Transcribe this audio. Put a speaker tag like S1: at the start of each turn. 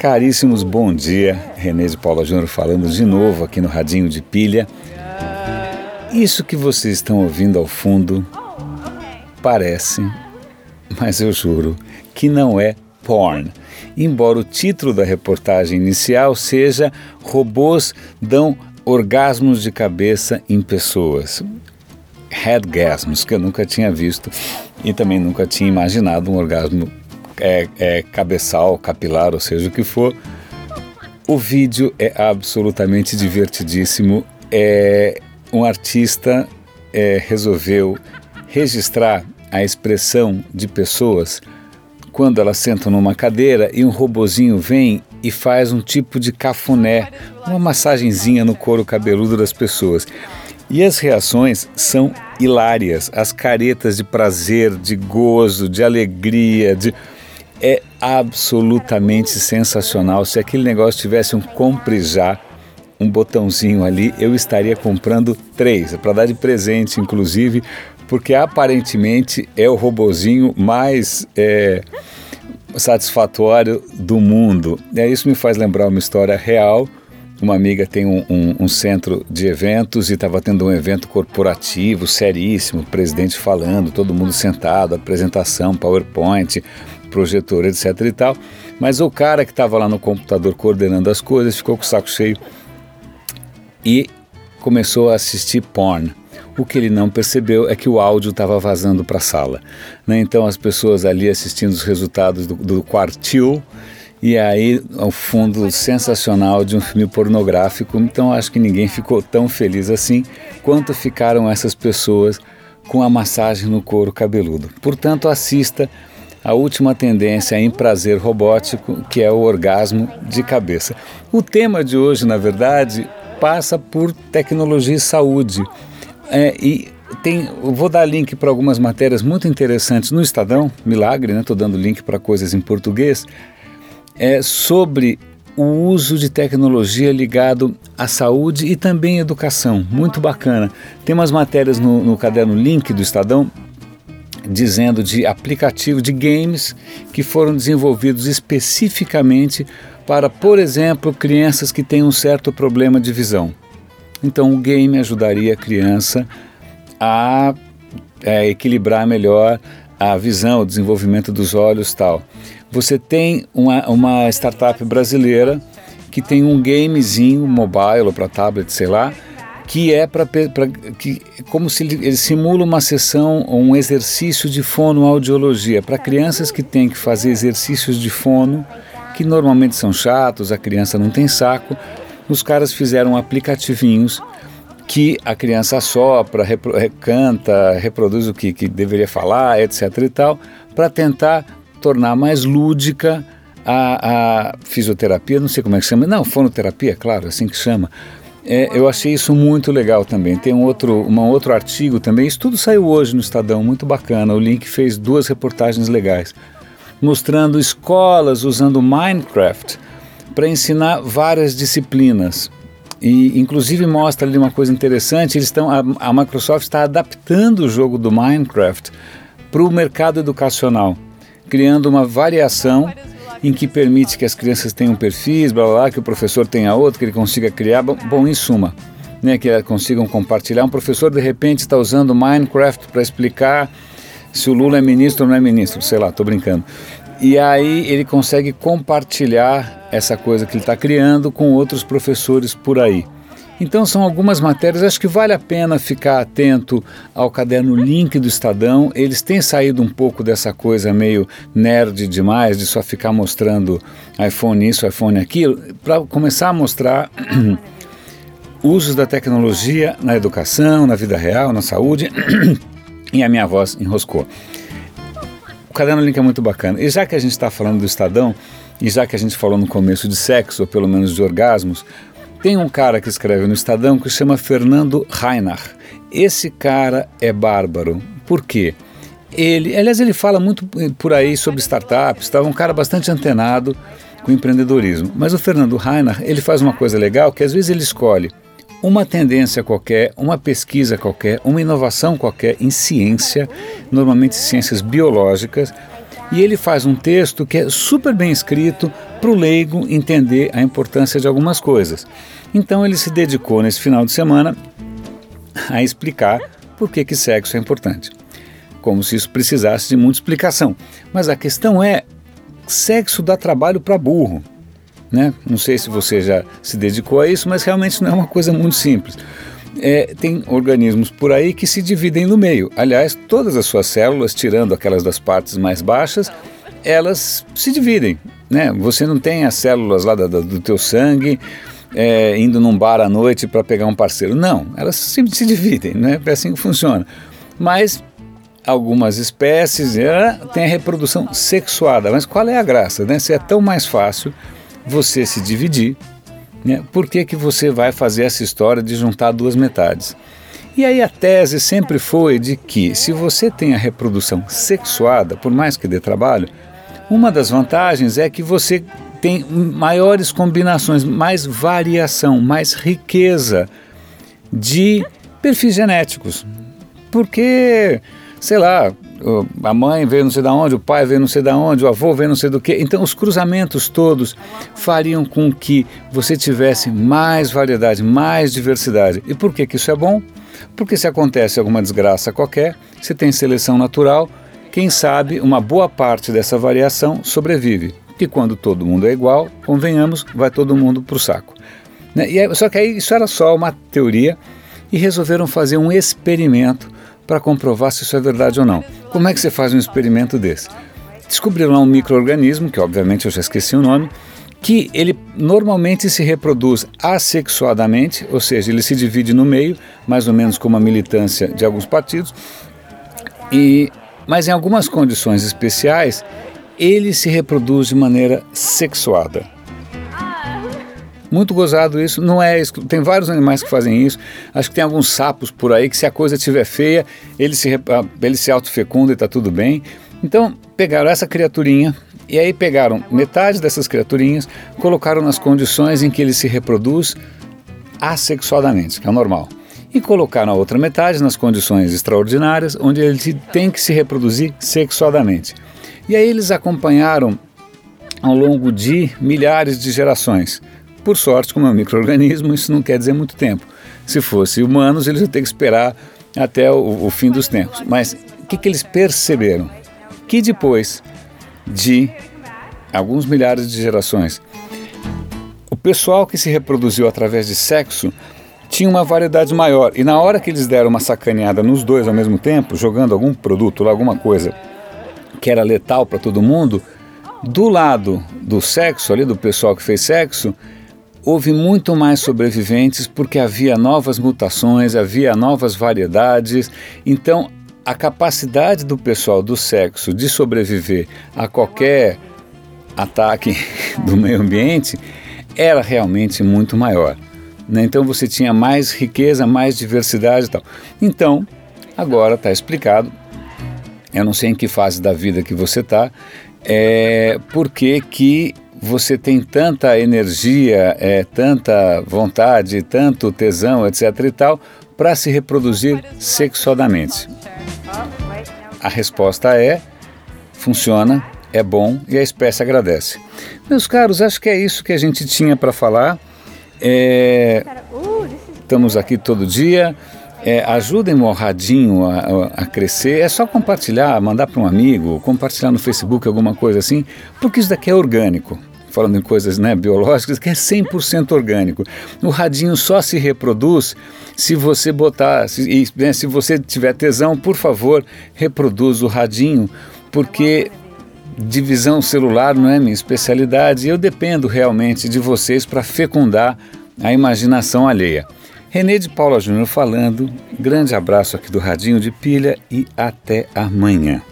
S1: Caríssimos, bom dia. René de Paula Júnior falando de novo aqui no Radinho de Pilha. Isso que vocês estão ouvindo ao fundo parece, mas eu juro que não é porn. Embora o título da reportagem inicial seja Robôs dão orgasmos de cabeça em pessoas. Headgasms, que eu nunca tinha visto e também nunca tinha imaginado um orgasmo é, é cabeçal, capilar, ou seja o que for. O vídeo é absolutamente divertidíssimo. É, um artista é, resolveu registrar a expressão de pessoas quando elas sentam numa cadeira e um robozinho vem e faz um tipo de cafuné, uma massagenzinha no couro cabeludo das pessoas. E as reações são hilárias, as caretas de prazer, de gozo, de alegria, de é absolutamente sensacional. Se aquele negócio tivesse um compre já, um botãozinho ali, eu estaria comprando três, para dar de presente, inclusive, porque aparentemente é o robozinho mais é, satisfatório do mundo. E isso me faz lembrar uma história real. Uma amiga tem um, um, um centro de eventos e estava tendo um evento corporativo seríssimo, presidente falando, todo mundo sentado, apresentação, PowerPoint, projetor, etc e tal. Mas o cara que estava lá no computador coordenando as coisas ficou com o saco cheio e começou a assistir porn. O que ele não percebeu é que o áudio estava vazando para a sala. Né? Então as pessoas ali assistindo os resultados do, do quartil e aí ao fundo sensacional de um filme pornográfico. Então acho que ninguém ficou tão feliz assim quanto ficaram essas pessoas com a massagem no couro cabeludo. Portanto, assista a última tendência em prazer robótico, que é o orgasmo de cabeça. O tema de hoje, na verdade, passa por tecnologia e saúde. É, e tem, vou dar link para algumas matérias muito interessantes no Estadão, milagre, né? Estou dando link para coisas em português, é, sobre o uso de tecnologia ligado à saúde e também à educação. Muito bacana. Tem umas matérias no, no caderno Link do Estadão dizendo de aplicativos de games que foram desenvolvidos especificamente para, por exemplo, crianças que têm um certo problema de visão. Então, o game ajudaria a criança a é, equilibrar melhor a visão, o desenvolvimento dos olhos tal. Você tem uma, uma startup brasileira que tem um gamezinho mobile ou para tablet, sei lá, que é para que como se ele, ele, simula uma sessão um exercício de fonoaudiologia para crianças que têm que fazer exercícios de fono que normalmente são chatos, a criança não tem saco. Os caras fizeram aplicativinhos que a criança sopra, repro, canta, reproduz o que, que deveria falar, etc. e tal, para tentar tornar mais lúdica a, a, fisioterapia, não sei como é que chama, não, fonoterapia, claro, assim que chama, é, eu achei isso muito legal também. Tem um outro, um outro artigo também. Isso tudo saiu hoje no Estadão, muito bacana. O Link fez duas reportagens legais, mostrando escolas usando Minecraft para ensinar várias disciplinas. E inclusive mostra ali uma coisa interessante. Eles estão, a, a Microsoft está adaptando o jogo do Minecraft para o mercado educacional, criando uma variação em que permite que as crianças tenham perfis, blá, blá, blá que o professor tenha outro, que ele consiga criar. Bom, em suma, né, que elas consigam compartilhar. Um professor, de repente, está usando Minecraft para explicar se o Lula é ministro ou não é ministro, sei lá, estou brincando. E aí ele consegue compartilhar essa coisa que ele está criando com outros professores por aí. Então são algumas matérias, acho que vale a pena ficar atento ao caderno Link do Estadão. Eles têm saído um pouco dessa coisa meio nerd demais, de só ficar mostrando iPhone isso, iPhone aquilo, para começar a mostrar usos da tecnologia na educação, na vida real, na saúde. e a minha voz enroscou. O caderno Link é muito bacana. E já que a gente está falando do Estadão, e já que a gente falou no começo de sexo, ou pelo menos de orgasmos, tem um cara que escreve no Estadão que chama Fernando Reinach. Esse cara é bárbaro. Por quê? Ele, aliás, ele fala muito por aí sobre startups, estava um cara bastante antenado com empreendedorismo. Mas o Fernando Reinach, ele faz uma coisa legal que às vezes ele escolhe uma tendência qualquer, uma pesquisa qualquer, uma inovação qualquer em ciência, normalmente ciências biológicas, E ele faz um texto que é super bem escrito para o leigo entender a importância de algumas coisas. Então ele se dedicou nesse final de semana a explicar por que, que sexo é importante. Como se isso precisasse de muita explicação. Mas a questão é: sexo dá trabalho para burro. Né? Não sei se você já se dedicou a isso, mas realmente não é uma coisa muito simples. É, tem organismos por aí que se dividem no meio. Aliás, todas as suas células, tirando aquelas das partes mais baixas, elas se dividem. Né? Você não tem as células lá do, do teu sangue é, indo num bar à noite para pegar um parceiro. Não, elas se, se dividem, né? é assim que funciona. Mas algumas espécies é, têm a reprodução sexuada. Mas qual é a graça? Né? Se é tão mais fácil você se dividir, né? por que, que você vai fazer essa história de juntar duas metades? E aí a tese sempre foi de que se você tem a reprodução sexuada, por mais que dê trabalho, uma das vantagens é que você tem maiores combinações, mais variação, mais riqueza de perfis genéticos. Porque, sei lá, a mãe veio não sei da onde, o pai veio não sei da onde, o avô veio não sei do que. Então os cruzamentos todos fariam com que você tivesse mais variedade, mais diversidade. E por que, que isso é bom? Porque se acontece alguma desgraça qualquer, se tem seleção natural, quem sabe uma boa parte dessa variação sobrevive. Que quando todo mundo é igual, convenhamos, vai todo mundo para o saco. Né? E aí, só que aí isso era só uma teoria e resolveram fazer um experimento para comprovar se isso é verdade ou não. Como é que você faz um experimento desse? Descobriram um microorganismo, que obviamente eu já esqueci o nome, que ele normalmente se reproduz assexuadamente, ou seja, ele se divide no meio, mais ou menos como a militância de alguns partidos, e, mas em algumas condições especiais ele se reproduz de maneira sexuada. Muito gozado isso, não é tem vários animais que fazem isso. Acho que tem alguns sapos por aí que se a coisa estiver feia, ele se ah, ele se autofecunda e está tudo bem. Então, pegaram essa criaturinha e aí pegaram metade dessas criaturinhas, colocaram nas condições em que ele se reproduz assexuadamente, que é o normal. E colocaram a outra metade nas condições extraordinárias, onde ele tem que se reproduzir sexuadamente. E aí eles acompanharam ao longo de milhares de gerações. Por sorte, como é um microorganismo, isso não quer dizer muito tempo. Se fosse humanos, eles iam ter que esperar até o, o fim dos tempos. Mas o que, que eles perceberam? Que depois de alguns milhares de gerações, o pessoal que se reproduziu através de sexo tinha uma variedade maior. E na hora que eles deram uma sacaneada nos dois ao mesmo tempo, jogando algum produto, alguma coisa que era letal para todo mundo, do lado do sexo, ali do pessoal que fez sexo, houve muito mais sobreviventes porque havia novas mutações, havia novas variedades. Então, a capacidade do pessoal do sexo de sobreviver a qualquer ataque do meio ambiente era realmente muito maior. Né? Então você tinha mais riqueza, mais diversidade e tal. Então, agora está explicado. Eu não sei em que fase da vida que você está, é, porque que você tem tanta energia, é, tanta vontade, tanto tesão, etc. e tal, para se reproduzir sexualmente? A resposta é: funciona, é bom e a espécie agradece. Meus caros, acho que é isso que a gente tinha para falar. É, estamos aqui todo dia. É, ajudem o Radinho a, a, crescer. É só compartilhar, mandar para um amigo, compartilhar no Facebook, alguma coisa assim, porque isso daqui é orgânico falando em coisas né, biológicas, que é 100% orgânico. O radinho só se reproduz se você botar, se, né, se você tiver tesão, por favor, reproduz o radinho, porque divisão celular não é minha especialidade e eu dependo realmente de vocês para fecundar a imaginação alheia. Renê de Paula Júnior falando, grande abraço aqui do Radinho de Pilha e até amanhã.